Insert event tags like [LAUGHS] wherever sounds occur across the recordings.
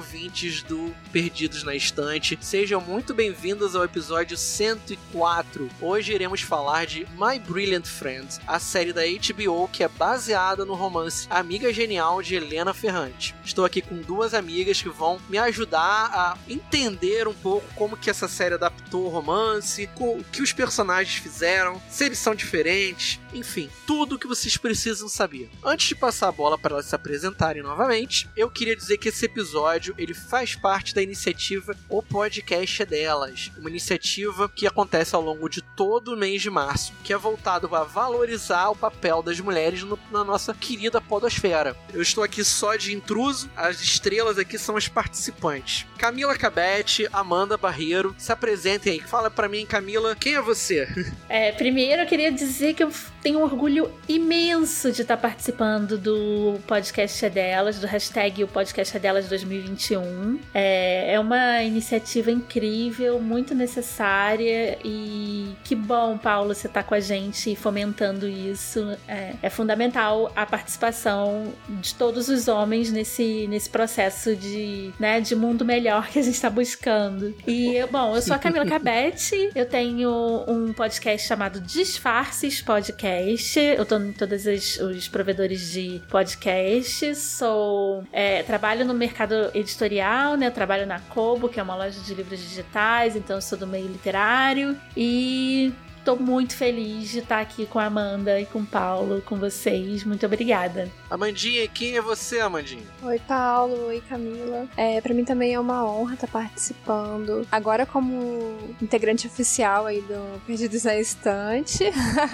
Ouvintes do Perdidos na Estante. Sejam muito bem-vindos ao episódio 104. Hoje iremos falar de My Brilliant Friend, a série da HBO que é baseada no romance Amiga Genial de Helena Ferrante. Estou aqui com duas amigas que vão me ajudar a entender um pouco como que essa série adaptou o romance, o que os personagens fizeram, se eles são diferentes, enfim, tudo o que vocês precisam saber. Antes de passar a bola para elas se apresentarem novamente, eu queria dizer que esse episódio ele faz parte da iniciativa O Podcast é Delas, uma iniciativa que acontece ao longo de todo o mês de março, que é voltado a valorizar o papel das mulheres no, na nossa querida podosfera. Eu estou aqui só de intruso, as estrelas aqui são as participantes. Camila Cabete, Amanda Barreiro, se apresentem aí. Fala para mim, Camila, quem é você? [LAUGHS] É, primeiro eu queria dizer que eu tenho um orgulho imenso de estar participando do podcast é delas, do hashtag o podcast é delas 2021. É, é uma iniciativa incrível, muito necessária e que bom, Paulo, você tá com a gente fomentando isso. É, é fundamental a participação de todos os homens nesse, nesse processo de, né, de mundo melhor que a gente está buscando. E, bom, eu sou a Camila [LAUGHS] Cabete, eu tenho um podcast chamado Disfarces Podcast. Eu tô em todos os, os provedores de podcast. Sou. É, trabalho no mercado editorial, né? Eu trabalho na Kobo, que é uma loja de livros digitais, então eu sou do meio literário. E Tô muito feliz de estar aqui com a Amanda e com o Paulo, com vocês. Muito obrigada. Amandinha, quem é você, Amandinha? Oi, Paulo. Oi, Camila. É, para mim também é uma honra estar participando. Agora como integrante oficial aí do Perdidos na Estante.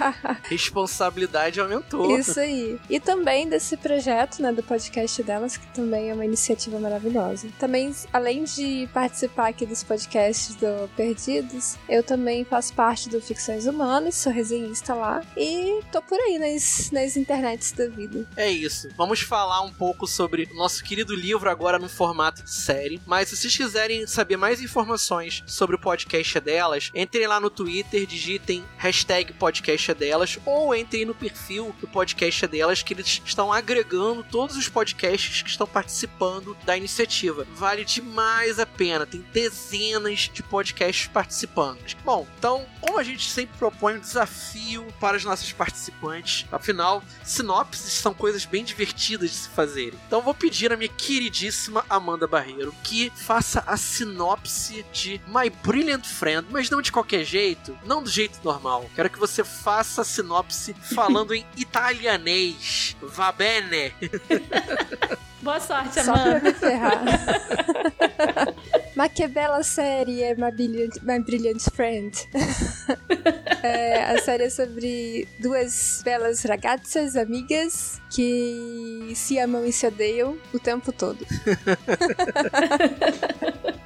[LAUGHS] Responsabilidade aumentou. Isso aí. E também desse projeto, né, do podcast delas, que também é uma iniciativa maravilhosa. Também, além de participar aqui dos podcasts do Perdidos, eu também faço parte do Ficções Humanas, sou resenhista lá e tô por aí nas, nas internets da vida. É isso. Vamos falar um pouco sobre o nosso querido livro agora no formato de série. Mas se vocês quiserem saber mais informações sobre o podcast delas, entrem lá no Twitter, digitem hashtag podcast delas ou entrem no perfil do podcast delas que eles estão agregando todos os podcasts que estão participando da iniciativa. Vale demais a pena. Tem dezenas de podcasts participando. Bom, então, como a gente sempre propõe um desafio para os nossos participantes. Afinal, sinopses são coisas bem divertidas de se fazerem. Então vou pedir à minha queridíssima Amanda Barreiro que faça a sinopse de My Brilliant Friend, mas não de qualquer jeito, não do jeito normal. Quero que você faça a sinopse falando em [LAUGHS] italianês. Va bene. [LAUGHS] Boa sorte, Só Amanda. pra me ferrar. [LAUGHS] Mas que bela série é My Brilliant, My Brilliant Friend. [LAUGHS] é, a série é sobre duas belas ragazzas, amigas, que se amam e se odeiam o tempo todo. [LAUGHS]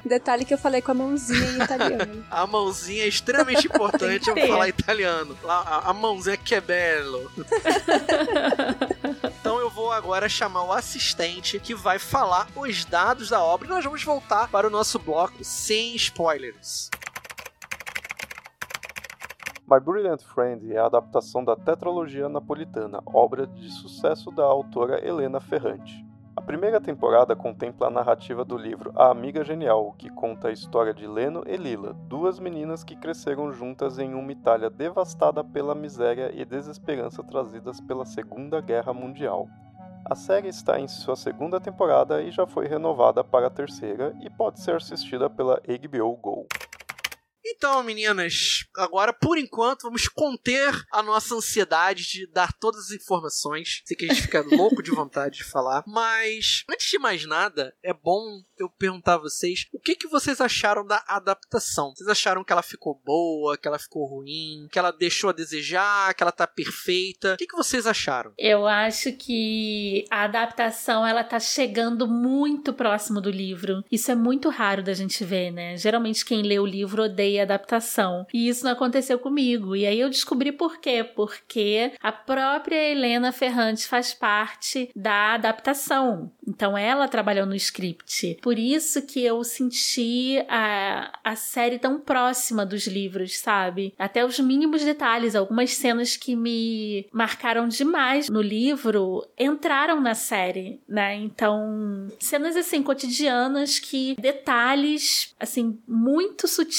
Detalhe que eu falei com a mãozinha em italiano. A mãozinha é extremamente importante eu falar italiano. A a mãozinha que é belo. Então eu vou agora chamar o assistente que vai falar os dados da obra e nós vamos voltar para o nosso bloco sem spoilers. My Brilliant Friend é a adaptação da tetralogia napolitana, obra de sucesso da autora Helena Ferrante. A primeira temporada contempla a narrativa do livro A Amiga Genial, que conta a história de Leno e Lila, duas meninas que cresceram juntas em uma Itália devastada pela miséria e desesperança trazidas pela Segunda Guerra Mundial. A série está em sua segunda temporada e já foi renovada para a terceira e pode ser assistida pela HBO Go. Então, meninas, agora por enquanto vamos conter a nossa ansiedade de dar todas as informações. Sei que a gente fica [LAUGHS] louco de vontade de falar, mas antes de mais nada, é bom eu perguntar a vocês o que, que vocês acharam da adaptação. Vocês acharam que ela ficou boa, que ela ficou ruim, que ela deixou a desejar, que ela tá perfeita? O que, que vocês acharam? Eu acho que a adaptação ela tá chegando muito próximo do livro. Isso é muito raro da gente ver, né? Geralmente quem lê o livro odeia a adaptação. E isso não aconteceu comigo. E aí eu descobri por quê. Porque a própria Helena Ferrante faz parte da adaptação. Então ela trabalhou no script. Por isso que eu senti a, a série tão próxima dos livros, sabe? Até os mínimos detalhes, algumas cenas que me marcaram demais no livro entraram na série, né? Então, cenas assim cotidianas que detalhes assim muito sutis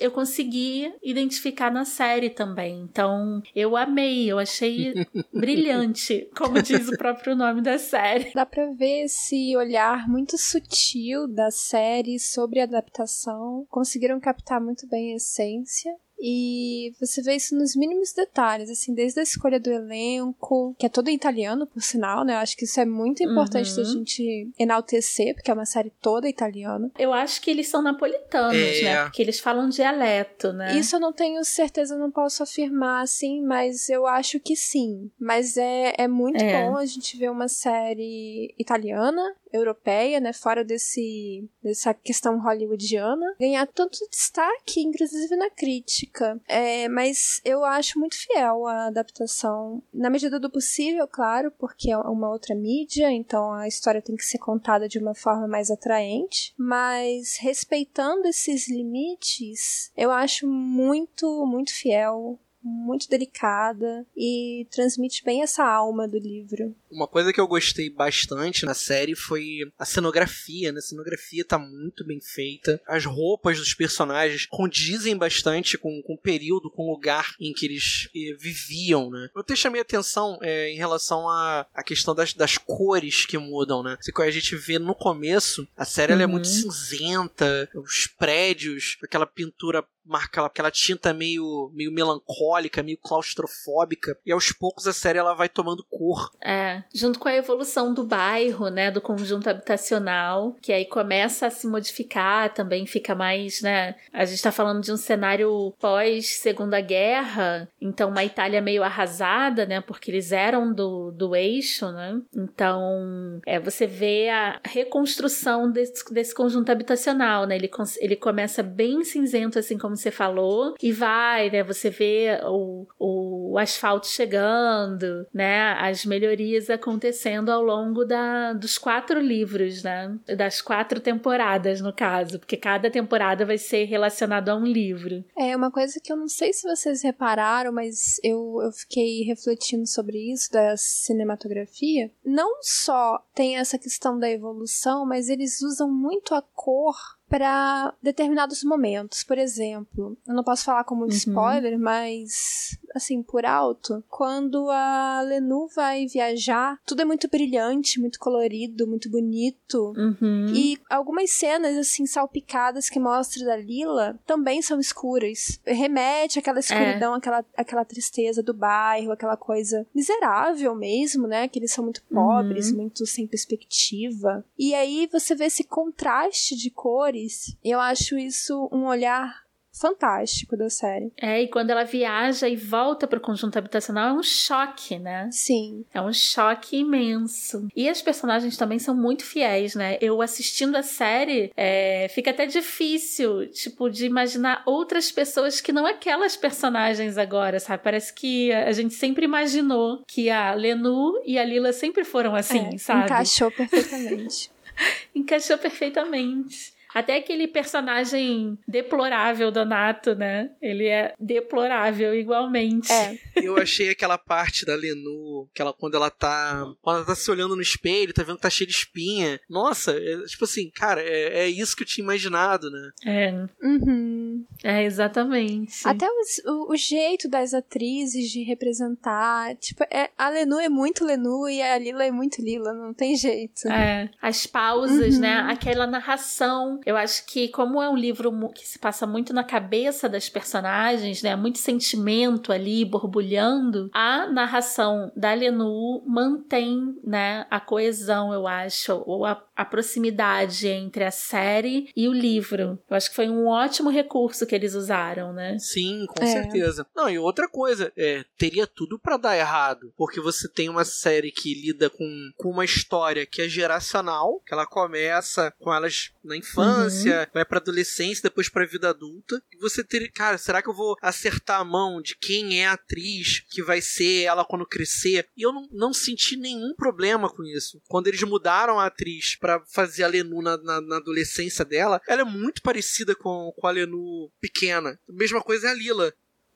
eu consegui identificar na série também. Então, eu amei, eu achei [LAUGHS] brilhante, como diz o próprio nome da série. Dá pra ver esse olhar muito sutil da série sobre a adaptação. Conseguiram captar muito bem a essência. E você vê isso nos mínimos detalhes, assim, desde a escolha do elenco, que é todo italiano, por sinal, né? Eu acho que isso é muito importante uhum. da gente enaltecer, porque é uma série toda italiana. Eu acho que eles são napolitanos, é. né? Porque eles falam dialeto, né? Isso eu não tenho certeza, não posso afirmar, assim, mas eu acho que sim. Mas é, é muito é. bom a gente ver uma série italiana europeia, né, fora desse dessa questão hollywoodiana, ganhar tanto destaque, inclusive na crítica. É, mas eu acho muito fiel a adaptação, na medida do possível, claro, porque é uma outra mídia, então a história tem que ser contada de uma forma mais atraente, mas respeitando esses limites, eu acho muito, muito fiel muito delicada e transmite bem essa alma do livro. Uma coisa que eu gostei bastante na série foi a cenografia, né? A cenografia tá muito bem feita. As roupas dos personagens condizem bastante com, com o período, com o lugar em que eles eh, viviam, né? Eu até chamei atenção é, em relação à a, a, questão das, das cores que mudam, né? A gente vê no começo, a série uhum. é muito uhum. cinzenta, os prédios, aquela pintura marca aquela tinta meio, meio melancólica, meio claustrofóbica, e aos poucos a série ela vai tomando cor. É, junto com a evolução do bairro, né, do conjunto habitacional, que aí começa a se modificar, também fica mais, né, a gente tá falando de um cenário pós Segunda Guerra, então uma Itália meio arrasada, né, porque eles eram do, do eixo, né, então é, você vê a reconstrução desse, desse conjunto habitacional, né, ele, ele começa bem cinzento, assim como como você falou, e vai, né? Você vê o, o asfalto chegando, né? As melhorias acontecendo ao longo da, dos quatro livros, né? Das quatro temporadas, no caso, porque cada temporada vai ser relacionada a um livro. É, uma coisa que eu não sei se vocês repararam, mas eu, eu fiquei refletindo sobre isso, da cinematografia. Não só tem essa questão da evolução, mas eles usam muito a cor para determinados momentos. Por exemplo, eu não posso falar como um uhum. spoiler, mas assim, por alto, quando a Lenu vai viajar, tudo é muito brilhante, muito colorido, muito bonito. Uhum. E algumas cenas, assim, salpicadas que mostram da Lila também são escuras. Remete àquela escuridão, é. àquela, àquela tristeza do bairro, aquela coisa miserável mesmo, né? Que eles são muito pobres, uhum. muito sem perspectiva. E aí você vê esse contraste de cores eu acho isso um olhar fantástico da série. É, e quando ela viaja e volta pro conjunto habitacional é um choque, né? Sim. É um choque imenso. E as personagens também são muito fiéis, né? Eu assistindo a série, é, fica até difícil, tipo, de imaginar outras pessoas que não aquelas personagens agora, sabe? Parece que a gente sempre imaginou que a Lenu e a Lila sempre foram assim, é, sabe? Encaixou perfeitamente. [LAUGHS] encaixou perfeitamente. Até aquele personagem deplorável do Nato, né? Ele é deplorável igualmente. É. [LAUGHS] Eu achei aquela parte da Lenu, que ela, quando ela tá. Quando ela tá se olhando no espelho, tá vendo que tá cheio de espinha. Nossa, é, tipo assim, cara, é, é, isso que eu tinha imaginado, né? É. Uhum. É, exatamente. Até os, o, o, jeito das atrizes de representar. Tipo, é, a Lenu é muito Lenu e a Lila é muito Lila, não tem jeito. É. As pausas, né? uhum. né? Aquela narração eu acho que, como é um livro que se passa muito na cabeça das personagens, né? Muito sentimento ali borbulhando, a narração da Lenu mantém, né? A coesão, eu acho, ou a, a proximidade entre a série e o livro. Eu acho que foi um ótimo recurso que eles usaram, né? Sim, com é. certeza. Não, e outra coisa, é, teria tudo para dar errado, porque você tem uma série que lida com, com uma história que é geracional, que ela começa com elas na infância, infância, uhum. vai pra adolescência, depois pra vida adulta. E você ter. Cara, será que eu vou acertar a mão de quem é a atriz que vai ser ela quando crescer? E eu não, não senti nenhum problema com isso. Quando eles mudaram a atriz para fazer a Lenu na, na, na, adolescência dela, ela é muito parecida com, com a Lenu pequena. A mesma coisa é a Lila.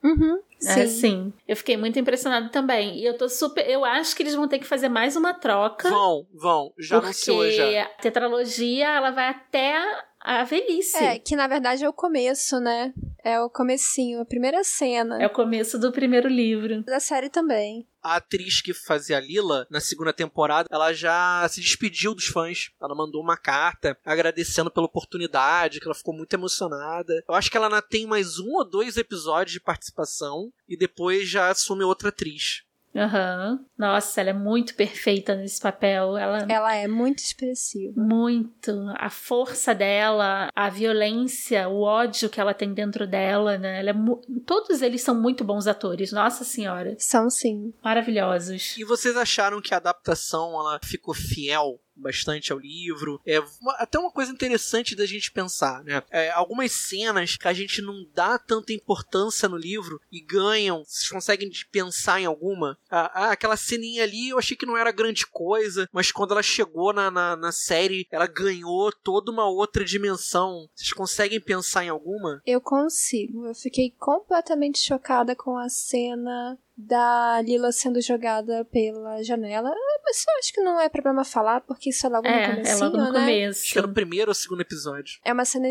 Uhum. Sim. É, sim. Eu fiquei muito impressionado também. E eu tô super. Eu acho que eles vão ter que fazer mais uma troca. Vão, vão. Já anunciou já. Porque a tetralogia ela vai até a velhice. É, que na verdade é o começo, né? É o comecinho, a primeira cena. É o começo do primeiro livro. Da série também. A atriz que fazia Lila na segunda temporada, ela já se despediu dos fãs. Ela mandou uma carta agradecendo pela oportunidade, que ela ficou muito emocionada. Eu acho que ela ainda tem mais um ou dois episódios de participação e depois já assume outra atriz. Aham. Uhum. Nossa, ela é muito perfeita nesse papel. Ela... ela é muito expressiva. Muito. A força dela, a violência, o ódio que ela tem dentro dela, né? Ela é mu... Todos eles são muito bons atores, nossa senhora. São sim. Maravilhosos. E vocês acharam que a adaptação ela ficou fiel bastante ao livro. É uma, até uma coisa interessante da gente pensar, né? É, algumas cenas que a gente não dá tanta importância no livro e ganham. Vocês conseguem pensar em alguma? Ah, ah, aquela ceninha ali eu achei que não era grande coisa, mas quando ela chegou na, na, na série, ela ganhou toda uma outra dimensão. Vocês conseguem pensar em alguma? Eu consigo. Eu fiquei completamente chocada com a cena da Lila sendo jogada pela janela. Mas eu acho que não é problema falar, porque isso é logo é, no começo. É logo no né? começo. Acho que é no primeiro ou segundo episódio. É uma cena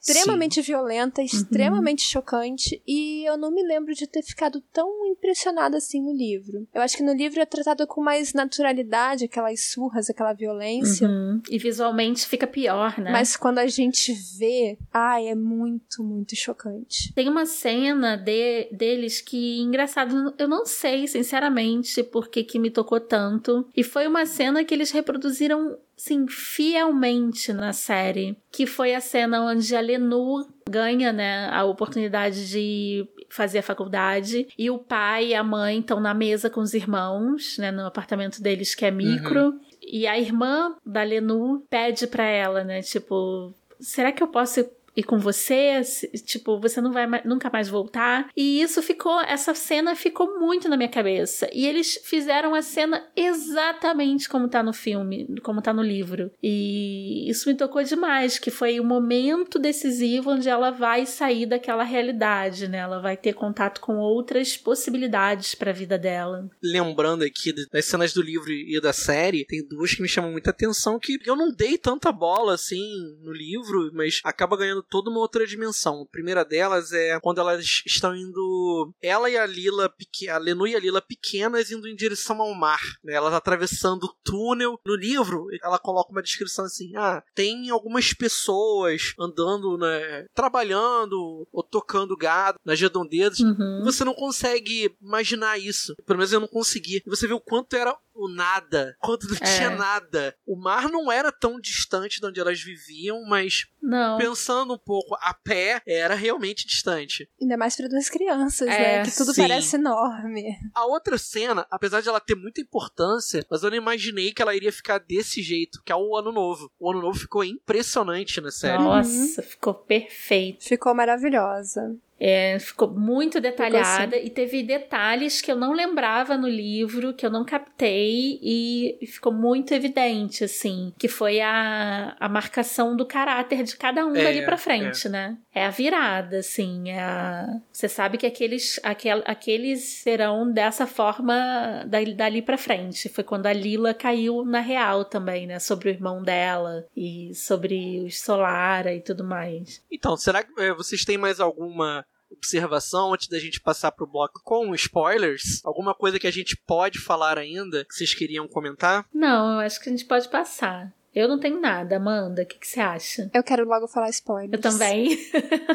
extremamente Sim. violenta, uhum. extremamente uhum. chocante, e eu não me lembro de ter ficado tão impressionada assim no livro. Eu acho que no livro é tratado com mais naturalidade, aquelas surras, aquela violência. Uhum. E visualmente fica pior, né? Mas quando a gente vê, ai, é muito, muito chocante. Tem uma cena de, deles que, engraçado, eu não sei, sinceramente, por que que me tocou tanto. E foi uma cena que eles reproduziram sim, fielmente na série, que foi a cena onde a Lenu ganha, né, a oportunidade de fazer a faculdade e o pai e a mãe estão na mesa com os irmãos, né, no apartamento deles que é micro. Uhum. E a irmã da Lenu pede para ela, né, tipo, será que eu posso e com você, tipo, você não vai nunca mais voltar. E isso ficou, essa cena ficou muito na minha cabeça. E eles fizeram a cena exatamente como tá no filme, como tá no livro. E isso me tocou demais, que foi o momento decisivo onde ela vai sair daquela realidade, né? Ela vai ter contato com outras possibilidades para a vida dela. Lembrando aqui das cenas do livro e da série, tem duas que me chamam muita atenção que eu não dei tanta bola assim no livro, mas acaba ganhando toda uma outra dimensão. A primeira delas é quando elas estão indo. Ela e a Lila, a Lenu e a Lila pequenas indo em direção ao mar. Né? Elas atravessando o túnel. No livro, ela coloca uma descrição assim: ah, tem algumas pessoas andando, né? Trabalhando ou tocando gado nas redondezas. Uhum. Você não consegue imaginar isso. Pelo menos eu não consegui. Você vê o quanto era o nada, quando não é. tinha nada. O mar não era tão distante de onde elas viviam, mas não. pensando um pouco a pé, era realmente distante. Ainda mais para duas crianças, é, né? Que tudo sim. parece enorme. A outra cena, apesar de ela ter muita importância, mas eu não imaginei que ela iria ficar desse jeito, que é o Ano Novo. O Ano Novo ficou impressionante na série. Nossa, uhum. ficou perfeito. Ficou maravilhosa. É, ficou muito detalhada ficou assim. e teve detalhes que eu não lembrava no livro, que eu não captei e ficou muito evidente, assim, que foi a, a marcação do caráter de cada um é, dali pra frente, é. né? É a virada, assim, é a... você sabe que aqueles, aquel, aqueles serão dessa forma dali, dali pra frente. Foi quando a Lila caiu na real também, né? Sobre o irmão dela e sobre os Solara e tudo mais. Então, será que é, vocês têm mais alguma observação antes da gente passar pro bloco com spoilers? Alguma coisa que a gente pode falar ainda que vocês queriam comentar? Não, eu acho que a gente pode passar. Eu não tenho nada, Amanda. O que, que você acha? Eu quero logo falar spoilers. Eu também.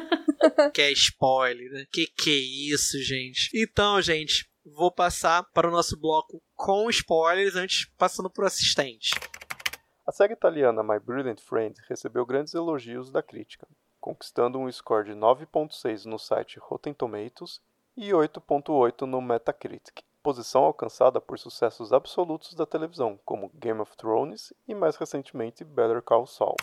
[LAUGHS] que é spoiler, né? Que que é isso, gente? Então, gente, vou passar para o nosso bloco com spoilers antes passando pro assistente. A série italiana My Brilliant Friend recebeu grandes elogios da crítica, conquistando um score de 9.6 no site Rotten Tomatoes e 8.8 no Metacritic, posição alcançada por sucessos absolutos da televisão, como Game of Thrones e mais recentemente Better Call Saul.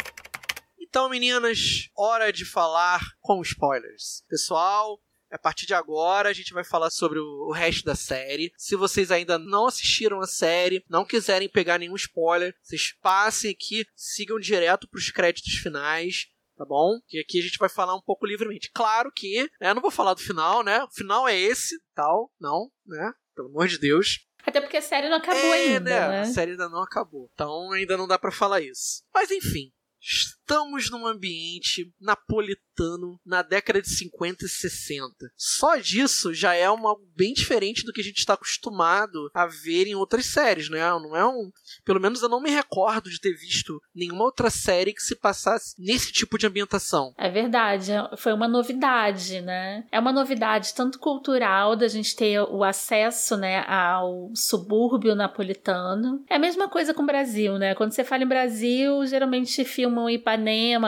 Então, meninas, hora de falar com spoilers. Pessoal, a partir de agora, a gente vai falar sobre o, resto da série. Se vocês ainda não assistiram a série, não quiserem pegar nenhum spoiler, vocês passem aqui, sigam direto para os créditos finais tá bom? Que aqui a gente vai falar um pouco livremente. Claro que, né, eu não vou falar do final, né? O final é esse, tal, não, né? Pelo amor de Deus. Até porque a série não acabou é, ainda, né? né? A série ainda não acabou. Então ainda não dá para falar isso. Mas enfim, estamos num ambiente napolitano na década de 50 e 60. Só disso já é uma, bem diferente do que a gente está acostumado a ver em outras séries, né? Não é um. Pelo menos eu não me recordo de ter visto nenhuma outra série que se passasse nesse tipo de ambientação. É verdade, foi uma novidade, né? É uma novidade tanto cultural da gente ter o acesso, né, ao subúrbio napolitano. É a mesma coisa com o Brasil, né? Quando você fala em Brasil, geralmente filmam Ipanema,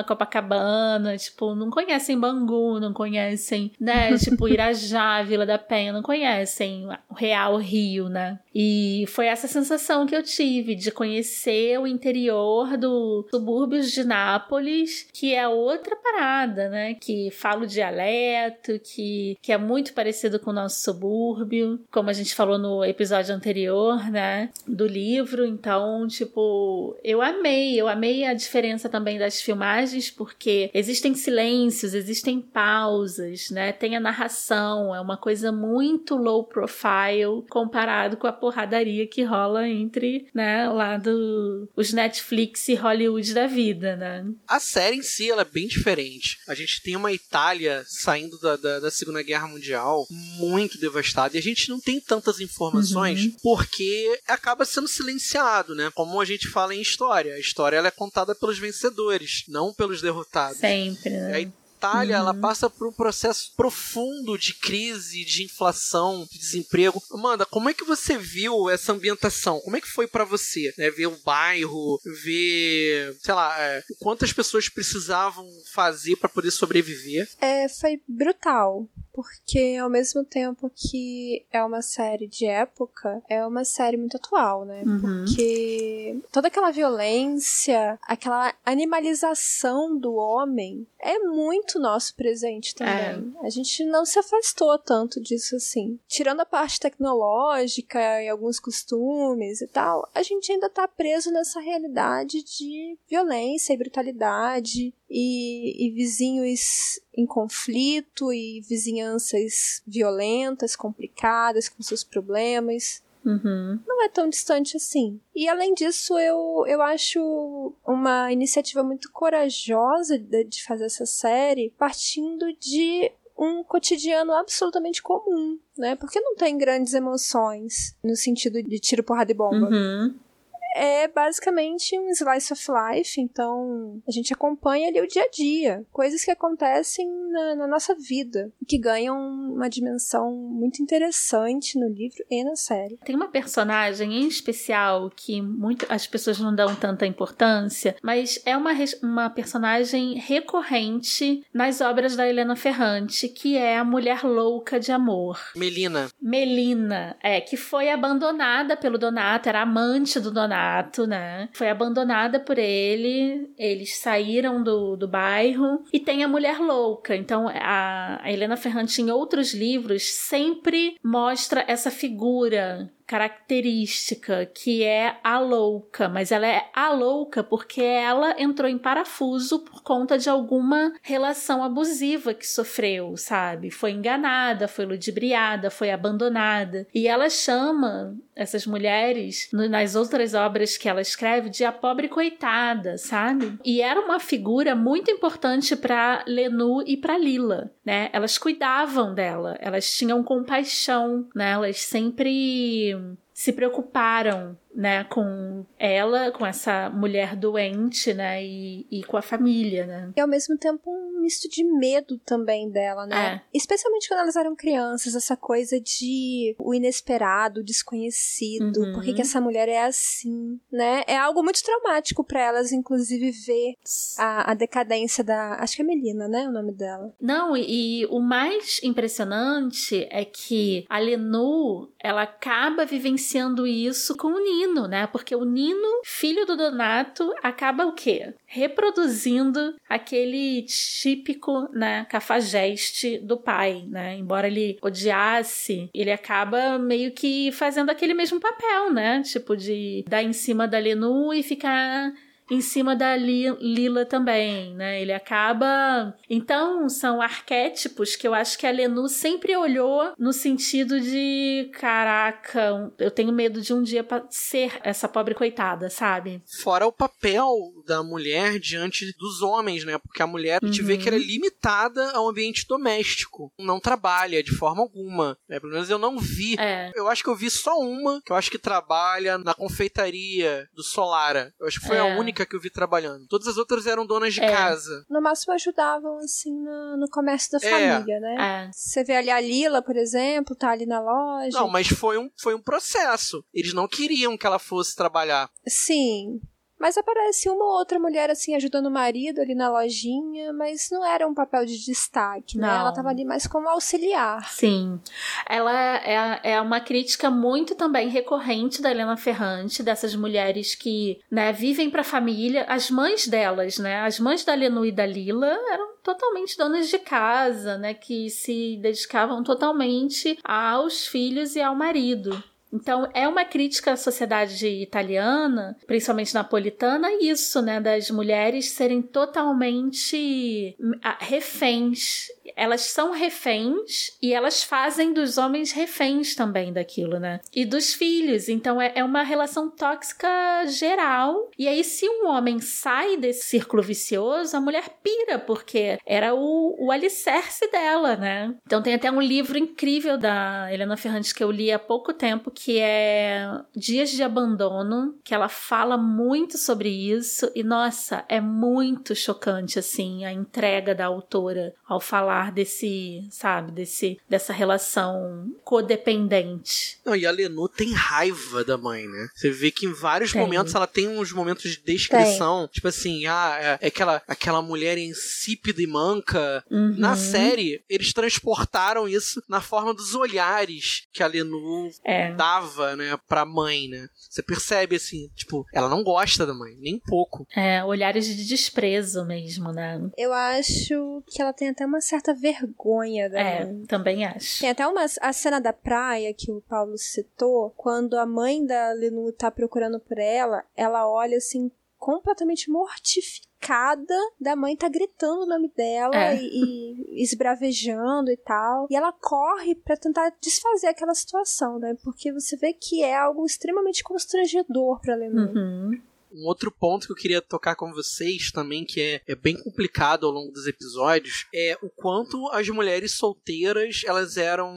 Copacabana, tipo, não conhecem Bangu, não conhecem, né? [LAUGHS] Tipo, Irajá, Vila da Penha, não conhecem o real Rio, né? E foi essa sensação que eu tive de conhecer o interior do subúrbios de Nápoles, que é outra parada, né? Que fala o dialeto, que, que é muito parecido com o nosso subúrbio, como a gente falou no episódio anterior, né? Do livro. Então, tipo, eu amei, eu amei a diferença também das filmagens, porque existem silêncios existem pausas, né? Tem a narração, é uma coisa muito low profile comparado com a porradaria que rola entre, né, lá do os Netflix e Hollywood da vida, né? A série em si ela é bem diferente. A gente tem uma Itália saindo da, da, da Segunda Guerra Mundial muito devastada e a gente não tem tantas informações uhum. porque acaba sendo silenciado, né? Como a gente fala em história, a história ela é contada pelos vencedores, não pelos derrotados. Sempre. Né? Itália, uhum. ela passa por um processo profundo de crise, de inflação, de desemprego. Amanda, como é que você viu essa ambientação? Como é que foi para você? Né? Ver o bairro, ver, sei lá, é, quantas pessoas precisavam fazer para poder sobreviver? É, foi brutal porque ao mesmo tempo que é uma série de época, é uma série muito atual, né? Uhum. Porque toda aquela violência, aquela animalização do homem é muito nosso presente também. É. A gente não se afastou tanto disso assim. Tirando a parte tecnológica e alguns costumes e tal, a gente ainda tá preso nessa realidade de violência e brutalidade e, e vizinhos em conflito e vizinhanças violentas, complicadas, com seus problemas. Uhum. Não é tão distante assim. E além disso, eu, eu acho uma iniciativa muito corajosa de, de fazer essa série, partindo de um cotidiano absolutamente comum, né? Porque não tem grandes emoções no sentido de tiro, porrada e bomba. Uhum é basicamente um slice of life, então a gente acompanha ali o dia a dia, coisas que acontecem na, na nossa vida, que ganham uma dimensão muito interessante no livro e na série. Tem uma personagem em especial que muito, as pessoas não dão tanta importância, mas é uma, uma personagem recorrente nas obras da Helena Ferrante, que é a mulher louca de amor. Melina. Melina, é, que foi abandonada pelo Donato, era amante do Donato né? Foi abandonada por ele, eles saíram do, do bairro e tem a mulher louca. Então a, a Helena Ferrante, em outros livros, sempre mostra essa figura característica que é a louca, mas ela é a louca porque ela entrou em parafuso por conta de alguma relação abusiva que sofreu, sabe? Foi enganada, foi ludibriada, foi abandonada. E ela chama essas mulheres, nas outras obras que ela escreve, de a pobre coitada, sabe? E era uma figura muito importante para Lenu e para Lila, né? Elas cuidavam dela, elas tinham compaixão, né? Elas sempre se preocuparam né, com ela, com essa mulher doente, né, e, e com a família, né. E ao mesmo tempo um misto de medo também dela, né. É. Especialmente quando elas eram crianças, essa coisa de o inesperado, o desconhecido, uhum. por que, que essa mulher é assim, né. É algo muito traumático para elas, inclusive, ver a, a decadência da, acho que é Melina, né, o nome dela. Não, e, e o mais impressionante é que a Lenu, ela acaba vivenciando isso com o Nino, né? Porque o Nino, filho do Donato, acaba o quê? Reproduzindo aquele típico, né, cafajeste do pai, né? Embora ele odiasse, ele acaba meio que fazendo aquele mesmo papel, né? Tipo de dar em cima da Lenu e ficar em cima da Lila também, né? Ele acaba. Então, são arquétipos que eu acho que a Lenu sempre olhou no sentido de: caraca, eu tenho medo de um dia ser essa pobre coitada, sabe? Fora o papel da mulher diante dos homens, né? Porque a mulher, a gente vê que ela é uhum. limitada ao ambiente doméstico. Não trabalha de forma alguma. Né? Pelo menos eu não vi. É. Eu acho que eu vi só uma, que eu acho que trabalha na confeitaria do Solara. Eu acho que foi é. a única que eu vi trabalhando. Todas as outras eram donas de é. casa. No máximo ajudavam, assim, no, no comércio da é. família, né? É. Você vê ali a Lila, por exemplo, tá ali na loja. Não, mas foi um, foi um processo. Eles não queriam que ela fosse trabalhar. Sim. Mas aparece uma ou outra mulher assim ajudando o marido ali na lojinha, mas não era um papel de destaque, né? Ela tava ali mais como auxiliar. Sim. Ela é, é uma crítica muito também recorrente da Helena Ferrante, dessas mulheres que, né, vivem pra família. As mães delas, né? As mães da Lenu e da Lila eram totalmente donas de casa, né? Que se dedicavam totalmente aos filhos e ao marido. Então, é uma crítica à sociedade italiana, principalmente napolitana, isso, né, das mulheres serem totalmente ah, reféns elas são reféns e elas fazem dos homens reféns também daquilo, né? E dos filhos. Então é, é uma relação tóxica geral. E aí, se um homem sai desse círculo vicioso, a mulher pira, porque era o, o alicerce dela, né? Então tem até um livro incrível da Helena Ferrantes que eu li há pouco tempo, que é Dias de Abandono, que ela fala muito sobre isso. E nossa, é muito chocante, assim, a entrega da autora ao falar desse, sabe, desse dessa relação codependente. Não, e a Lenu tem raiva da mãe, né? Você vê que em vários tem. momentos ela tem uns momentos de descrição, tem. tipo assim, ah, é, é, aquela, aquela mulher insípida e manca. Uhum. Na série, eles transportaram isso na forma dos olhares que a Lenu é. Dava, né, pra mãe, né? Você percebe assim, tipo, ela não gosta da mãe, nem pouco. É, olhares de desprezo mesmo, né? Eu acho que ela tem até uma certa vergonha da É, também acho. Tem até uma a cena da praia que o Paulo citou, quando a mãe da Lenu tá procurando por ela, ela olha assim completamente mortificada da mãe tá gritando o nome dela é. e, e, [LAUGHS] esbravejando e tal. E ela corre para tentar desfazer aquela situação, né? Porque você vê que é algo extremamente constrangedor pra Lenu. Uhum. Um outro ponto que eu queria tocar com vocês também, que é, é bem complicado ao longo dos episódios, é o quanto as mulheres solteiras elas eram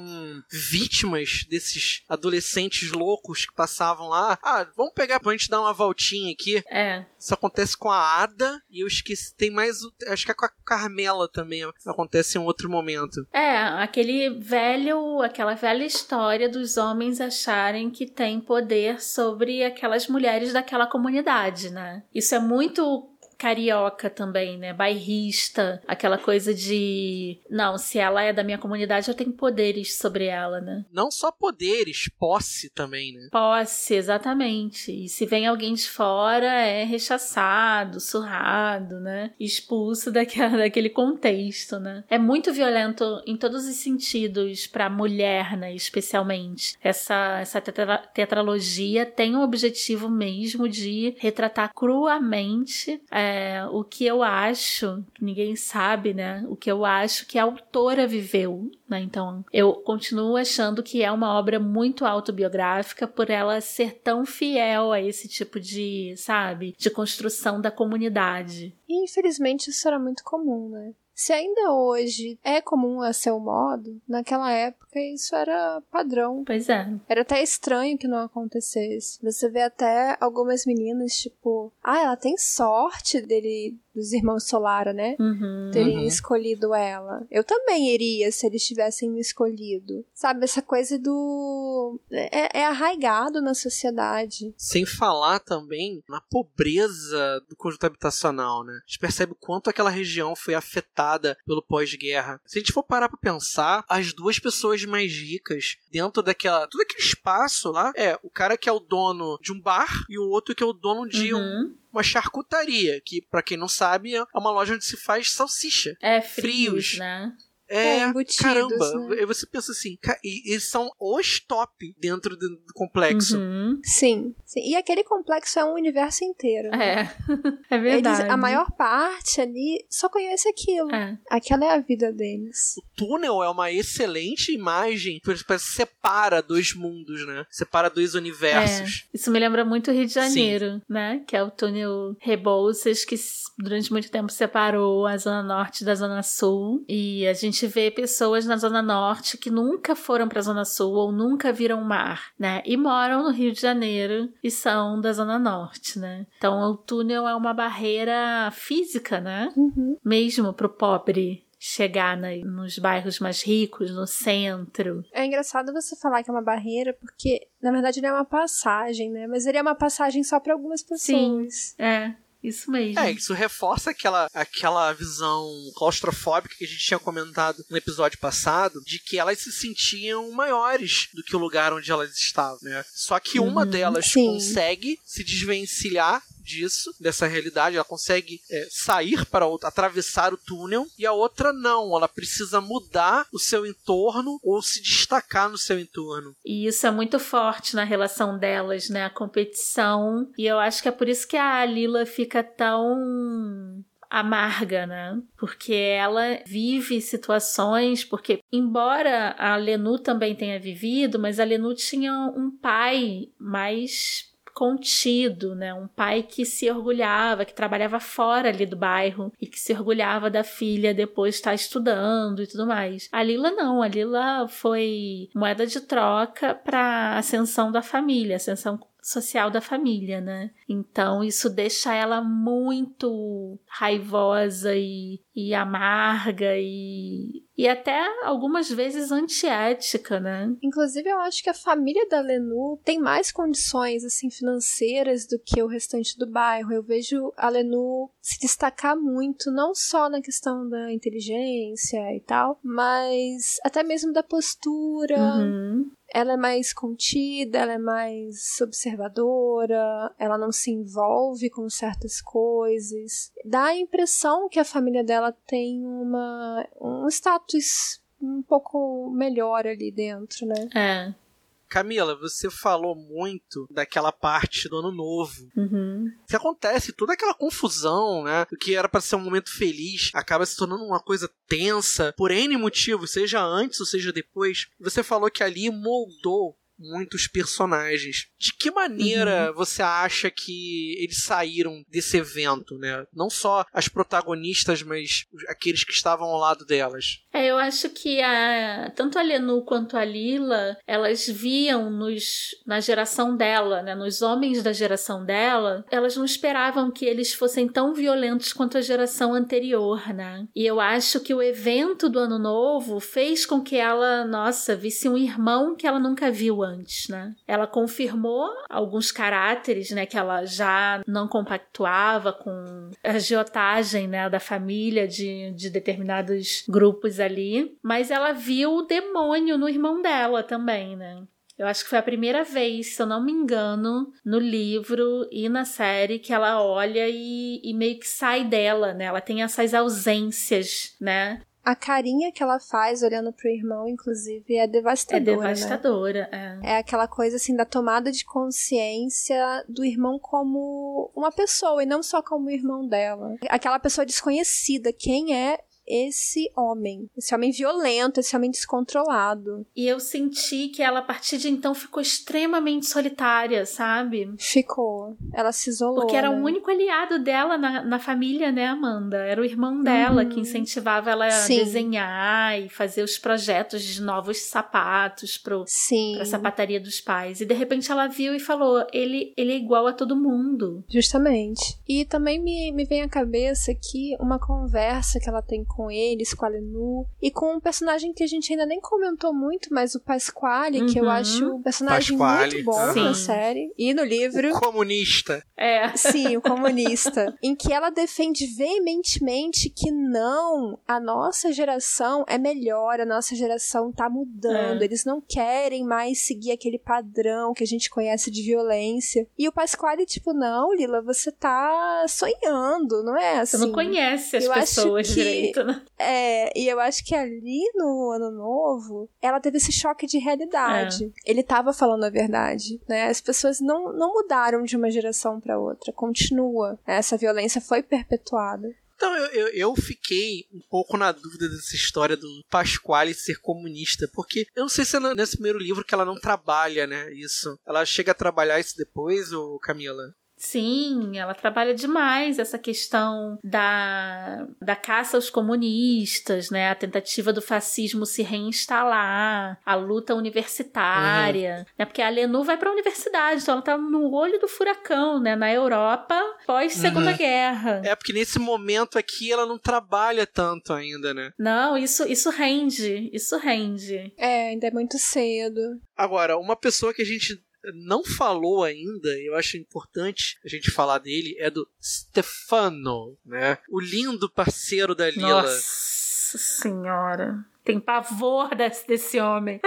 vítimas desses adolescentes loucos que passavam lá. Ah, vamos pegar pra gente dar uma voltinha aqui. É. Isso acontece com a Ada e eu esqueci. Tem mais. Acho que é com a Carmela também. Acontece em outro momento. É, aquele velho. Aquela velha história dos homens acharem que tem poder sobre aquelas mulheres daquela comunidade cidade, né? Isso é muito carioca também, né? Bairrista, aquela coisa de. Não, se ela é da minha comunidade, eu tenho poderes sobre ela, né? Não só poderes, posse também, né? Posse, exatamente. E se vem alguém de fora, é rechaçado, surrado, né? Expulso [LAUGHS] daquela, daquele contexto, né? É muito violento em todos os sentidos pra mulher, né? Especialmente. Essa, essa tetra tetralogia tem o objetivo mesmo de retratar cruamente. É, é, o que eu acho, ninguém sabe, né? O que eu acho que a autora viveu, né? Então, eu continuo achando que é uma obra muito autobiográfica por ela ser tão fiel a esse tipo de, sabe, de construção da comunidade. E infelizmente isso era muito comum, né? Se ainda hoje é comum a seu modo, naquela época isso era padrão. Pois é. Era até estranho que não acontecesse. Você vê até algumas meninas, tipo, ah, ela tem sorte dele dos irmãos Solara, né? Uhum, terem uhum. escolhido ela. Eu também iria se eles tivessem me escolhido. Sabe, essa coisa do. É, é arraigado na sociedade. Sem falar também na pobreza do conjunto habitacional, né? A gente percebe o quanto aquela região foi afetada pelo pós-guerra. Se a gente for parar pra pensar, as duas pessoas mais ricas dentro daquela. todo aquele espaço lá é o cara que é o dono de um bar e o outro que é o dono de um Uhum. Uma charcutaria, que pra quem não sabe é uma loja onde se faz salsicha. É frios, Frios. né? É, É, embutidos, caramba. né? Você pensa assim, e eles são os top dentro do, do complexo. Uhum. Sim, sim. E aquele complexo é um universo inteiro. É. [LAUGHS] é Eles, verdade. a maior parte ali só conhece aquilo. É. Aquela é a vida deles. O túnel é uma excelente imagem, porque parece que separa dois mundos, né? Separa dois universos. Isso me lembra muito o Rio de Janeiro, né? Que é o túnel Rebouças, que durante muito tempo separou a Zona Norte da Zona Sul. E a gente vê pessoas na Zona Norte que nunca foram pra Zona Sul ou nunca viram o mar, né? E moram no Rio de Janeiro e são da Zona Norte, né? Então o túnel é uma barreira física, né? Uhum. Mesmo pro pobre chegar na- nos bairros mais ricos, no centro. É engraçado você falar que é uma barreira, porque na verdade ele é uma passagem, né? Mas ele é uma passagem só pra algumas pessoas. É, isso mesmo. É, isso reforça aquela, aquela visão claustrofóbica que a gente tinha comentado no episódio passado, de que elas se sentiam maiores do que o lugar onde elas estavam, né? Só que uma Uhum, delas sim. consegue se desvencilhar disso, dessa realidade, ela consegue é, sair para outra, atravessar o túnel, e a outra não, ela precisa mudar o seu entorno ou se destacar no seu entorno. E isso é muito forte na relação delas, né? A competição. E eu acho que é por isso que a Lila fica tão amarga, né? Porque ela vive situações, porque embora a Lenu também tenha vivido, mas a Lenu tinha um pai mais contido, né? Um pai que se orgulhava, que trabalhava fora ali do bairro e que se orgulhava da filha depois estar estudando e tudo mais. A Lila não, a Lila foi moeda de troca para ascensão da família, ascensão social da família, né? Então isso deixa ela muito raivosa e, e amarga e, e até algumas vezes antiética, né? Inclusive, eu acho que a família da Lenu tem mais condições assim financeiras do que o restante do bairro. Eu vejo a Lenu se destacar muito, não só na questão da inteligência e tal, mas até mesmo da postura. Uhum. Ela é mais contida, ela é mais observadora, ela não se envolve com certas coisas. Dá a impressão que a família dela tem uma, um status um pouco melhor ali dentro, né? É. Camila, você falou muito daquela parte do ano novo. Uhum. que acontece toda aquela confusão, né? O que era pra ser um momento feliz acaba se tornando uma coisa tensa por N motivos, seja antes ou seja depois. Você falou que ali moldou muitos personagens. De que maneira você acha que eles saíram desse evento, né? Não só as protagonistas, mas aqueles que estavam ao lado delas. É, eu acho que a, tanto a Lenu quanto a Lila, elas viam nos, na geração dela, né, nos homens da geração dela, elas não esperavam que eles fossem tão violentos quanto a geração anterior, né? E eu acho que o evento do Ano Novo fez com que ela, nossa, visse um irmão que ela nunca viu antes, né? Ela confirmou alguns caráteres, né, que ela já não compactuava com a agiotagem, né, da família de, de determinados grupos ali, mas ela viu o demônio no irmão dela também, né? Eu acho que foi a primeira vez, se eu não me engano, no livro e na série que ela olha e, e meio que sai dela, né? Ela tem essas ausências, né? A carinha que ela faz olhando pro irmão, inclusive, é É devastadora. Né? devastadora. É. É aquela coisa assim da tomada de consciência do irmão como uma pessoa e não só como irmão dela. Aquela pessoa desconhecida, quem é esse homem? Esse homem violento, esse homem descontrolado. E eu senti que ela, a partir de então, ficou extremamente solitária, sabe? Ficou. Ela se isolou. Porque era né? o único aliado dela na, na família, né, Amanda? Era o irmão dela Uhum. que incentivava ela a Sim. desenhar e fazer os projetos de novos sapatos pro, Sim. pra sapataria dos pais. E de repente ela viu e falou: ele, ele é igual a todo mundo. Justamente. E também me, me vem à cabeça aqui uma conversa que ela tem com eles, com a Lenu, e com um personagem que a gente ainda nem comentou muito, mas o Pasquale, uhum. que eu uhum. acho um personagem Pasquale. muito bom Sim. na série e no livro. O comunista. É. Sim, o comunista. em que ela defende veementemente que não, a nossa geração é melhor, a nossa geração tá mudando, é. eles não querem mais seguir aquele padrão que a gente conhece de violência. E o Pasquale, tipo, não, Lila, você tá sonhando, não é assim? Você não assim. conhece as eu pessoas que, direito, né? É, e eu acho que ali no Ano Novo, ela teve esse choque de realidade. É. Ele tava falando a verdade, né? As pessoas não, não mudaram de uma geração para outra, continua. Essa violência foi perpetuada. Então, eu, eu, eu, fiquei um pouco na dúvida dessa história do Pasquale ser comunista, porque eu não sei se é nesse primeiro livro que ela não trabalha, né, isso. Ela chega a trabalhar isso depois, ou Camila? Sim, ela trabalha demais essa questão da, da caça aos comunistas, né? A tentativa do fascismo se reinstalar, a luta universitária, uhum. né? Porque a Lenu vai para a universidade, então ela tá no olho do furacão, né? Na Europa, pós Segunda uhum. Guerra. É porque nesse momento aqui ela não trabalha tanto ainda, né? Não, isso isso rende, isso rende. É, ainda é muito cedo. Agora, uma pessoa que a gente não falou ainda, eu acho importante a gente falar dele, é do Stefano, né? O lindo parceiro da Lila. Nossa senhora. Tem pavor desse, desse homem.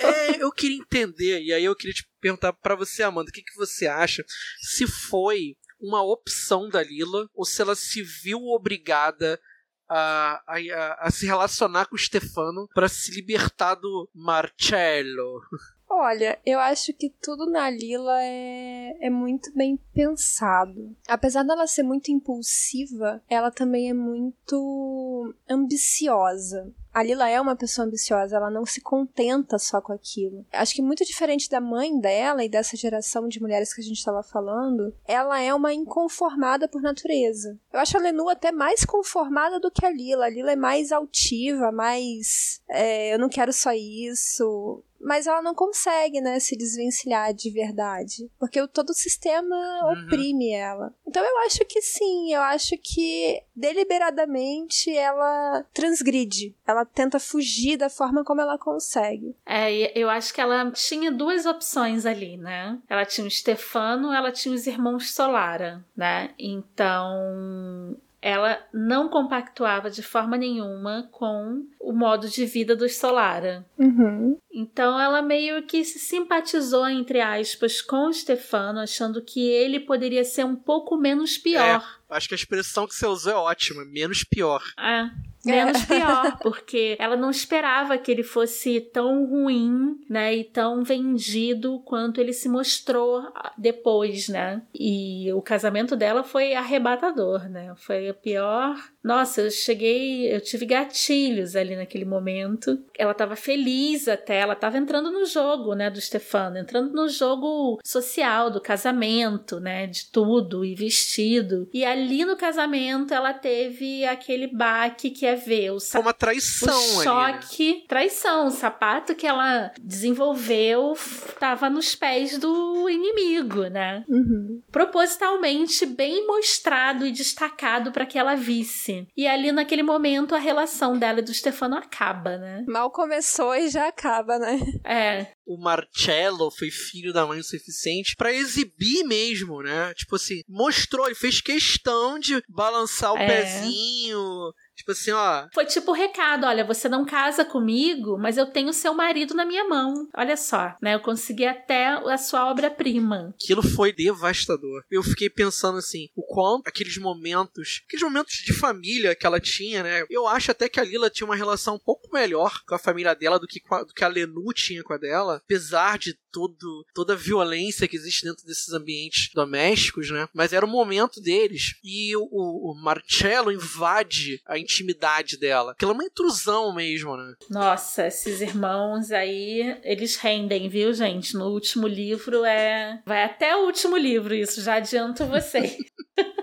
é, [LAUGHS] eu queria entender, e aí eu queria te perguntar para você, Amanda, o que, que você acha? Se foi uma opção da Lila ou se ela se viu obrigada a, a, a, se relacionar com o Stefano para se libertar do Marcello. [LAUGHS] Olha, eu acho que tudo na Lila é, é muito bem pensado. Apesar dela ser muito impulsiva, ela também é muito ambiciosa. A Lila é uma pessoa ambiciosa, ela não se contenta só com aquilo. Acho que muito diferente da mãe dela e dessa geração de mulheres que a gente estava falando, ela é uma inconformada por natureza. Eu acho a Lenu até mais conformada do que a Lila. A Lila é mais altiva, mais. É, eu não quero só isso mas ela não consegue, né, se desvencilhar de verdade, porque todo o sistema uhum. oprime ela. Então eu acho que sim, eu acho que deliberadamente ela transgride, ela tenta fugir da forma como ela consegue. É, eu acho que ela tinha duas opções ali, né? Ela tinha o Stefano, ela tinha os irmãos Solara, né? Então ela não compactuava de forma nenhuma com o modo de vida dos Solara. Uhum. Então ela meio que se simpatizou, entre aspas, com o Stefano, achando que ele poderia ser um pouco menos pior. É, acho que a expressão que você usou é ótima, menos pior. É menos é. pior, [LAUGHS] porque ela não esperava que ele fosse tão ruim, né, e tão vendido quanto ele se mostrou depois, né? E o casamento dela foi arrebatador, né? Foi a pior. Nossa, eu cheguei, eu tive gatilhos ali naquele momento. Ela estava feliz até, ela estava entrando no jogo, né, do Stefano, entrando no jogo social do casamento, né, de tudo e vestido. E ali no casamento ela teve aquele baque que é ver o Foi uma traição o choque, ali, né? traição, o sapato que ela desenvolveu estava nos pés do inimigo, né? Uhum. Propositalmente bem mostrado e destacado para que ela visse. E ali naquele momento a relação dela e do Stefano acaba, né? Mal começou e já acaba, né? É. O Marcello foi filho da mãe o suficiente para exibir mesmo, né? Tipo assim, mostrou, ele fez questão de balançar o é. pezinho, Tipo assim, ó. Foi tipo o recado: olha, você não casa comigo, mas eu tenho seu marido na minha mão. Olha só, né? Eu consegui até a sua obra-prima. Aquilo foi devastador. Eu fiquei pensando assim: o quanto aqueles momentos, aqueles momentos de família que ela tinha, né? Eu acho até que a Lila tinha uma relação um pouco melhor com a família dela do que, a, do que a Lenu tinha com a dela. Apesar de todo, toda a violência que existe dentro desses ambientes domésticos, né? Mas era o momento deles. E o, o Marcello invade a intimidade dela. Aquilo é uma intrusão mesmo, né? Nossa, esses irmãos aí, eles rendem, viu, gente? No último livro é. Vai até o último livro, isso, já adianto vocês. [LAUGHS]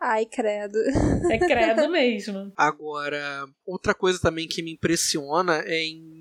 Ai, credo. É credo mesmo. Agora, outra coisa também que me impressiona é em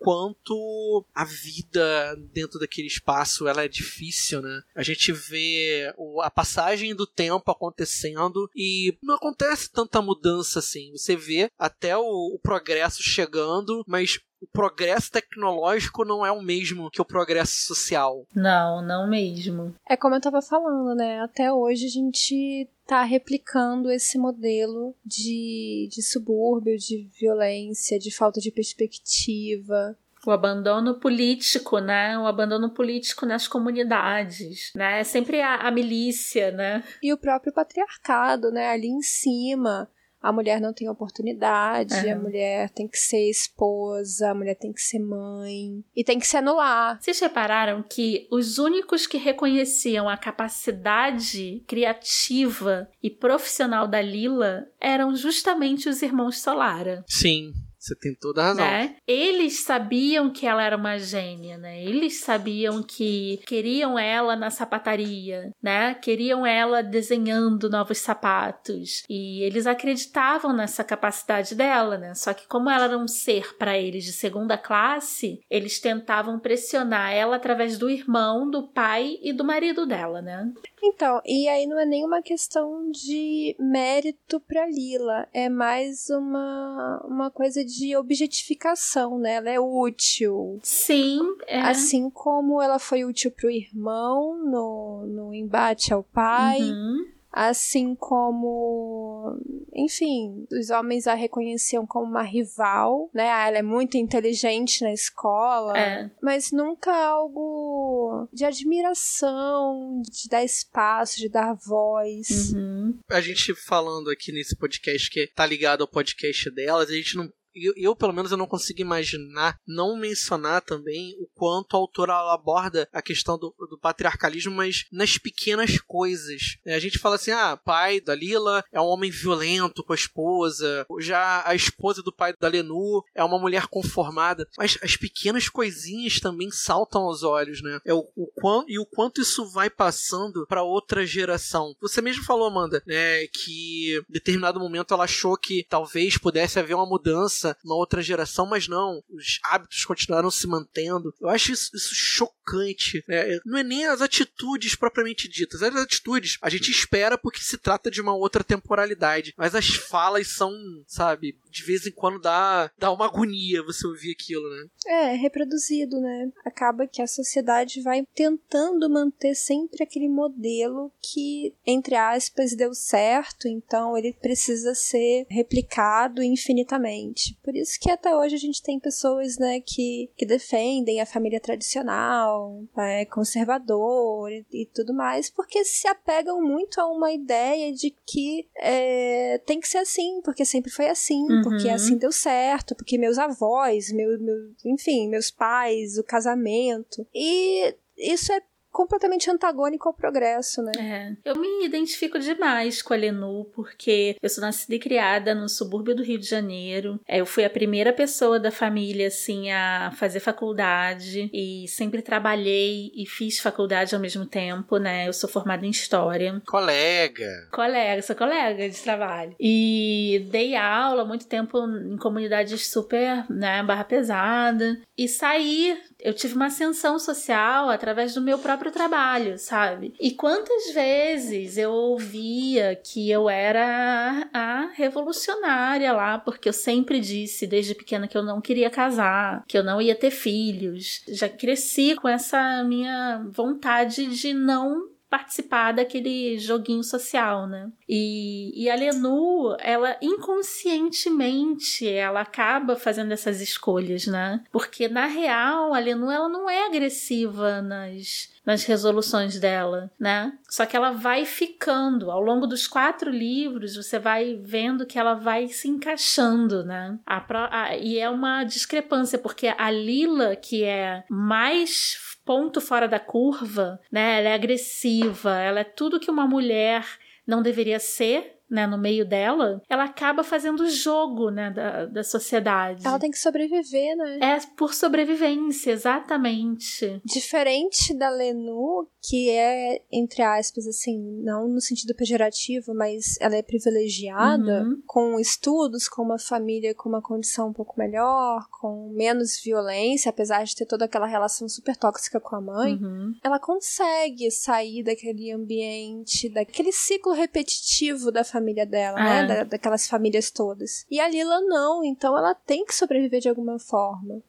quanto a vida dentro daquele espaço ela é difícil, né? A gente vê a passagem do tempo acontecendo e não acontece tanta mudança assim. Você vê até o, o progresso chegando, mas o progresso tecnológico não é o mesmo que o progresso social. Não, não mesmo. É como eu tava falando, né? Até hoje a gente tá replicando esse modelo de, de subúrbio, de violência, de falta de perspectiva. O abandono político, né? O abandono político nas comunidades, né? É sempre a, a milícia, né? E o próprio patriarcado, né? Ali em cima a mulher não tem oportunidade, uhum. a mulher tem que ser esposa, a mulher tem que ser mãe e tem que se anular. Vocês repararam que os únicos que reconheciam a capacidade criativa e profissional da Lila eram justamente os irmãos Solara? Sim. Você tem toda a razão. Né? Eles sabiam que ela era uma gênia, né? Eles sabiam que queriam ela na sapataria, né? Queriam ela desenhando novos sapatos. E eles acreditavam nessa capacidade dela, né? Só que como ela era um ser para eles de segunda classe, eles tentavam pressionar ela através do irmão, do pai e do marido dela, né? Então, e aí não é nenhuma questão de mérito para Lila, é mais uma, uma coisa de objetificação, né? Ela é útil. Sim. É. Assim como ela foi útil pro irmão no, no embate ao pai. Uhum. Assim como, enfim, os homens a reconheciam como uma rival, né? Ah, ela é muito inteligente na escola, é. mas nunca algo de admiração, de dar espaço, de dar voz. Uhum. A gente falando aqui nesse podcast que tá ligado ao podcast delas, a gente não eu, eu, pelo menos, eu não consigo imaginar não mencionar também o quanto a autora aborda a questão do, do patriarcalismo, mas nas pequenas coisas. É, a gente fala assim, ah, pai da Lila é um homem violento com a esposa, já a esposa do pai da Lenu é uma mulher conformada, mas as pequenas coisinhas também saltam aos olhos, né? É o, o quão, e o quanto isso vai passando para outra geração. Você mesmo falou, Amanda, né, que em determinado momento ela achou que talvez pudesse haver uma mudança uma outra geração, mas não, os hábitos continuaram se mantendo. Eu acho isso, isso chocante. Né? Não é nem as atitudes propriamente ditas. As atitudes a gente espera porque se trata de uma outra temporalidade, mas as falas são, sabe, de vez em quando dá, dá uma agonia você ouvir aquilo, né? É, reproduzido, né? Acaba que a sociedade vai tentando manter sempre aquele modelo que, entre aspas, deu certo, então ele precisa ser replicado infinitamente. Por isso que até hoje a gente tem pessoas, né, que, que defendem a família tradicional, é, conservador e, e tudo mais, porque se apegam muito a uma ideia de que é, tem que ser assim, porque sempre foi assim. Uhum porque assim deu certo, porque meus avós, meu, meu, enfim, meus pais, o casamento. E isso é completamente antagônico ao progresso, né? É. Eu me identifico demais com a Lenu, porque eu sou nascida e criada no subúrbio do Rio de Janeiro. É, eu fui a primeira pessoa da família, assim, a fazer faculdade e sempre trabalhei e fiz faculdade ao mesmo tempo, né? Eu sou formada em História. Colega! Colega, sou colega de trabalho. E dei aula muito tempo em comunidades super, né, barra pesada. E saí eu tive uma ascensão social através do meu próprio trabalho, sabe? E quantas vezes eu ouvia que eu era a revolucionária lá, porque eu sempre disse desde pequena que eu não queria casar, que eu não ia ter filhos. Já cresci com essa minha vontade de não participar daquele joguinho social, né? E, e a Lenu, ela inconscientemente, ela acaba fazendo essas escolhas, né? Porque na real, a Lenu, ela não é agressiva nas nas resoluções dela, né? Só que ela vai ficando ao longo dos quatro livros, você vai vendo que ela vai se encaixando, né? A, a, e é uma discrepância porque a Lila, que é mais ponto fora da curva, né? Ela é agressiva, ela é tudo que uma mulher não deveria ser né, no meio dela, ela acaba fazendo jogo, né, da, da sociedade. Ela tem que sobreviver, né? É por sobrevivência, exatamente. Diferente da Lenu, que é, entre aspas, assim, não no sentido pejorativo, mas ela é privilegiada, Uhum. com estudos, com uma família com uma condição um pouco melhor, com menos violência, apesar de ter toda aquela relação super tóxica com a mãe. Uhum. ela consegue sair daquele ambiente, daquele ciclo repetitivo da família dela, É. né? Da- daquelas famílias todas. E a Lila não, então ela tem que sobreviver de alguma forma.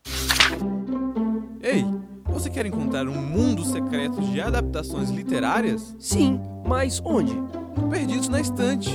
Ei, você quer encontrar um mundo secreto de adaptações literárias? Sim, mas onde? Perdidos na Estante.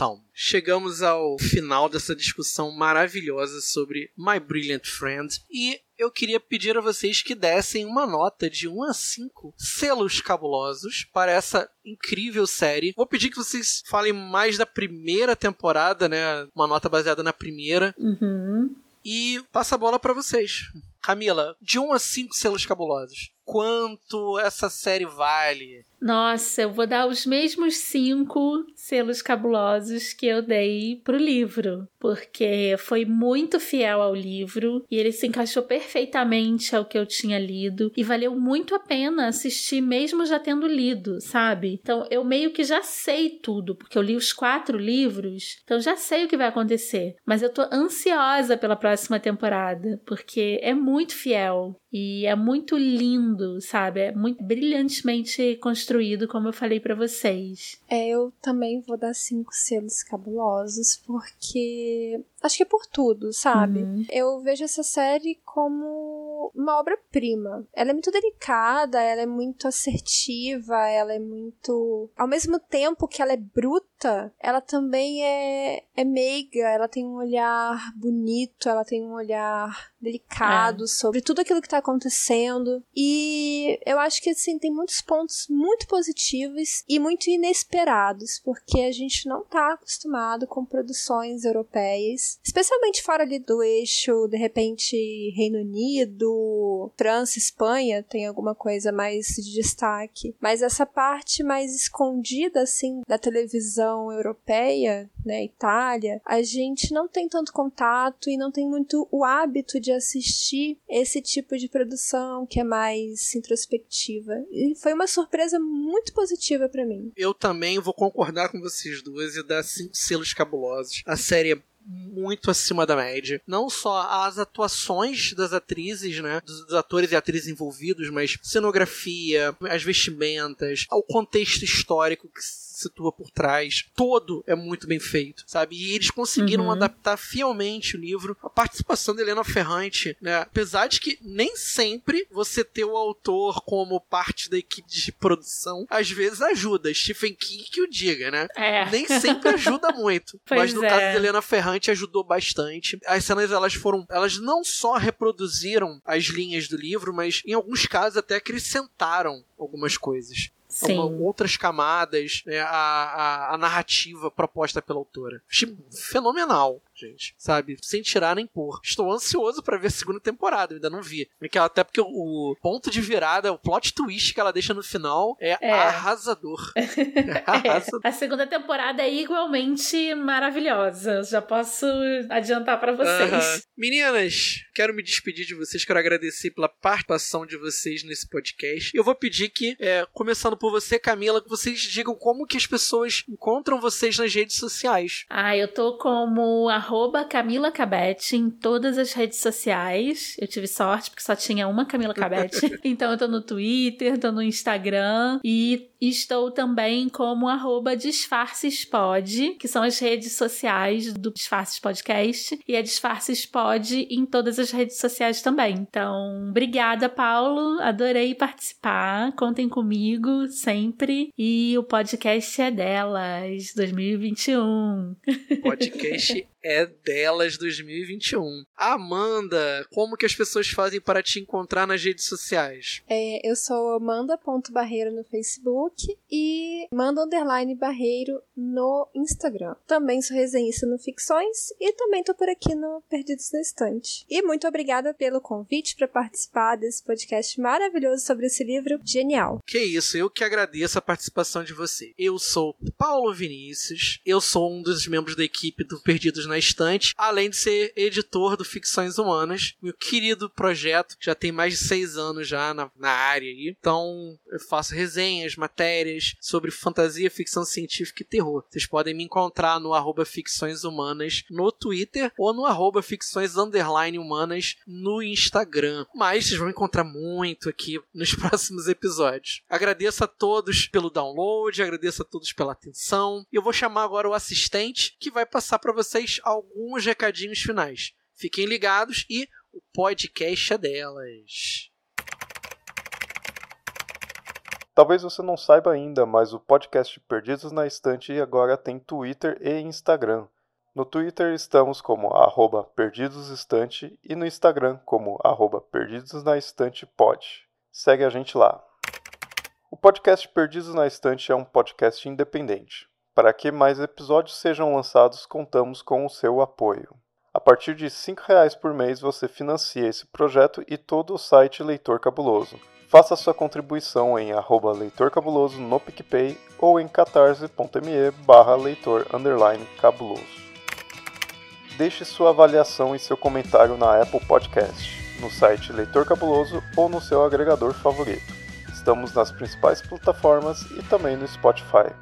Então, chegamos ao final dessa discussão maravilhosa sobre My Brilliant Friend e eu queria pedir a vocês que dessem uma nota de 1 a 5 selos cabulosos para essa incrível série. Vou pedir que vocês falem mais da primeira temporada, né? Uma nota baseada na primeira. Uhum. E passa a bola para vocês. Camila, de 1 a 5 selos cabulosos, quanto essa série vale? Nossa, eu vou dar os mesmos cinco selos cabulosos que eu dei pro livro, porque foi muito fiel ao livro e ele se encaixou perfeitamente ao que eu tinha lido e valeu muito a pena assistir mesmo já tendo lido, sabe? Então eu meio que já sei tudo, porque eu li os quatro livros, então já sei o que vai acontecer, mas eu tô ansiosa pela próxima temporada, porque é muito fiel e é muito lindo, sabe? É muito brilhantemente construído, como eu falei pra vocês. É, eu também vou dar cinco selos cabulosos, porque acho que é por tudo, sabe? Uhum. Eu vejo essa série como uma obra-prima. Ela é muito delicada, ela é muito assertiva, ela é muito. Ao mesmo tempo que ela é bruta, ela também é, é meiga, ela tem um olhar bonito, ela tem um olhar delicado sobre tudo aquilo que tá acontecendo. E eu acho que assim, tem muitos pontos muito positivos e muito inesperados, porque a gente não tá acostumado com produções europeias, especialmente fora ali do eixo, de repente, Reino Unido, França, Espanha, tem alguma coisa mais de destaque. Mas essa parte mais escondida, assim, da televisão europeia, né, Itália, a gente não tem tanto contato e não tem muito o hábito de assistir esse tipo de produção que é mais introspectiva. E foi uma surpresa muito positiva pra mim. Eu também vou concordar com vocês duas e dar cinco selos cabulosos. A série é muito acima da média. Não só as atuações das atrizes, né? Dos, atores e atrizes envolvidos, mas cenografia, as vestimentas, o contexto histórico que situa por trás. Todo é muito bem feito, sabe? E eles conseguiram Uhum. adaptar fielmente o livro. A participação da Helena Ferrante, né? Apesar de que nem sempre você ter o autor como parte da equipe de produção, às vezes ajuda. Stephen King que o diga, né? É. [LAUGHS] nem sempre ajuda muito. Mas no é. caso da Helena Ferrante ajudou bastante. As cenas elas foram, elas não só reproduziram as linhas do livro, mas em alguns casos até acrescentaram algumas coisas. Sim. Uma- outras camadas, né, a, a, a narrativa proposta pela autora. Achei fenomenal, gente, sabe? Sem tirar nem pôr. Estou ansioso pra ver a segunda temporada, eu ainda não vi. Até porque o, ponto de virada, o plot twist que ela deixa no final é, É. arrasador. [LAUGHS] É arrasador. É, a segunda temporada é igualmente maravilhosa. Já posso adiantar pra vocês. Aham. Meninas, quero me despedir de vocês, quero agradecer pela participação de vocês nesse podcast. Eu vou pedir que, é, começando por você, Camila, que vocês digam como que as pessoas encontram vocês nas redes sociais. Ah, eu tô como arroba Camila Cabete em todas as redes sociais. Eu tive sorte porque só tinha uma Camila Cabete. [LAUGHS] então eu tô no Twitter, tô no Instagram e estou também como arroba disfarcespod, que são as redes sociais do Disfarces Podcast. E é Disfarcespod em todas as redes sociais também. Então, obrigada, Paulo. Adorei participar. Contem comigo sempre. E o podcast é delas, 2021. O podcast [LAUGHS] é delas 2021. Amanda, como que as pessoas fazem para te encontrar nas redes sociais? É, eu sou Amanda.barreiro no Facebook e Manda Underline Barreiro no Instagram. Também sou resenhista no Ficções e também tô por aqui no Perdidos na Estante. E muito obrigada pelo convite para participar desse podcast maravilhoso sobre esse livro genial. Que isso, eu que agradeço a participação de você. Eu sou Paulo Vinícius, eu sou um dos membros da equipe do Perdidos na Estante, além de ser editor do Ficções Humanas, meu querido projeto, que já tem mais de seis anos já na, na área aí. Então, eu faço resenhas, matérias sobre fantasia, ficção científica e terror. Vocês podem me encontrar no arroba Ficções Humanas no Twitter ou no arroba Ficções Underline Humanas no Instagram. Mas vocês vão encontrar muito aqui nos [LAUGHS] próximos episódios. Agradeço a todos pelo download, agradeço a todos pela atenção. Eu vou chamar agora o assistente que vai passar para vocês alguns recadinhos finais. Fiquem ligados e o podcast é delas. Talvez você não saiba ainda, mas o podcast Perdidos na Estante agora tem Twitter e Instagram. No Twitter estamos como arroba perdidosestante e no Instagram como arroba perdidosnaestantepod. Segue a gente lá. O podcast Perdidos na Estante é um podcast independente. Para que mais episódios sejam lançados, contamos com o seu apoio. A partir de R$ 5,00 por mês você financia esse projeto e todo o site Leitor Cabuloso. Faça sua contribuição em arroba no PicPay ou em catarse.me barra leitor cabuloso. Deixe sua avaliação e seu comentário na Apple Podcast, no site Leitor Cabuloso ou no seu agregador favorito. Estamos nas principais plataformas e também no Spotify.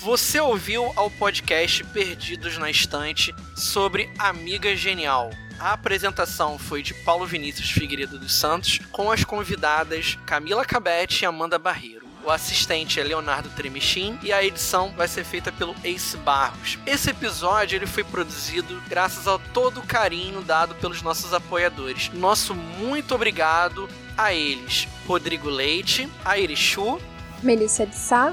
Você ouviu ao podcast Perdidos na Estante sobre Amiga Genial. A apresentação foi de Paulo Vinícius Figueiredo dos Santos, com as convidadas Camila Cabete e Amanda Barreiro. O assistente é Leonardo Tremichin e a edição vai ser feita pelo Ace Barros. Esse episódio ele foi produzido graças ao todo o carinho dado pelos nossos apoiadores. Nosso muito obrigado a eles: Rodrigo Leite, Aire Chu, Melissa de Sá,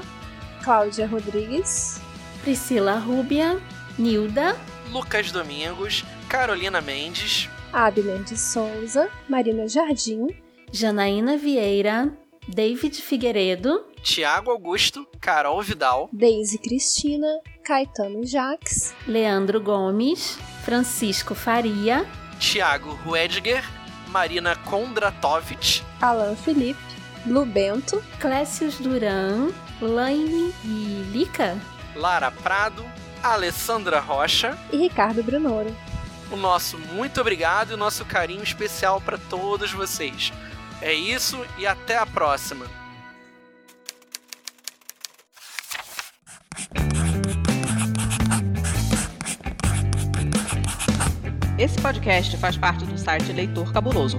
Cláudia Rodrigues, Priscila Rúbia, Nilda, Lucas Domingos, Carolina Mendes, Abner de Souza, Marina Jardim, Janaína Vieira, David Figueiredo, Tiago Augusto, Carol Vidal, Deise Cristina, Caetano Jaques, Leandro Gomes, Francisco Faria, Tiago Ruedger, Marina Kondratovich, Alan Felipe, Lu Bento, Clécius Duran, Laine e Lica, Lara Prado, Alessandra Rocha e Ricardo Brunoro. O nosso muito obrigado e o nosso carinho especial para todos vocês. É isso e até a próxima. Esse podcast faz parte do site Leitor Cabuloso.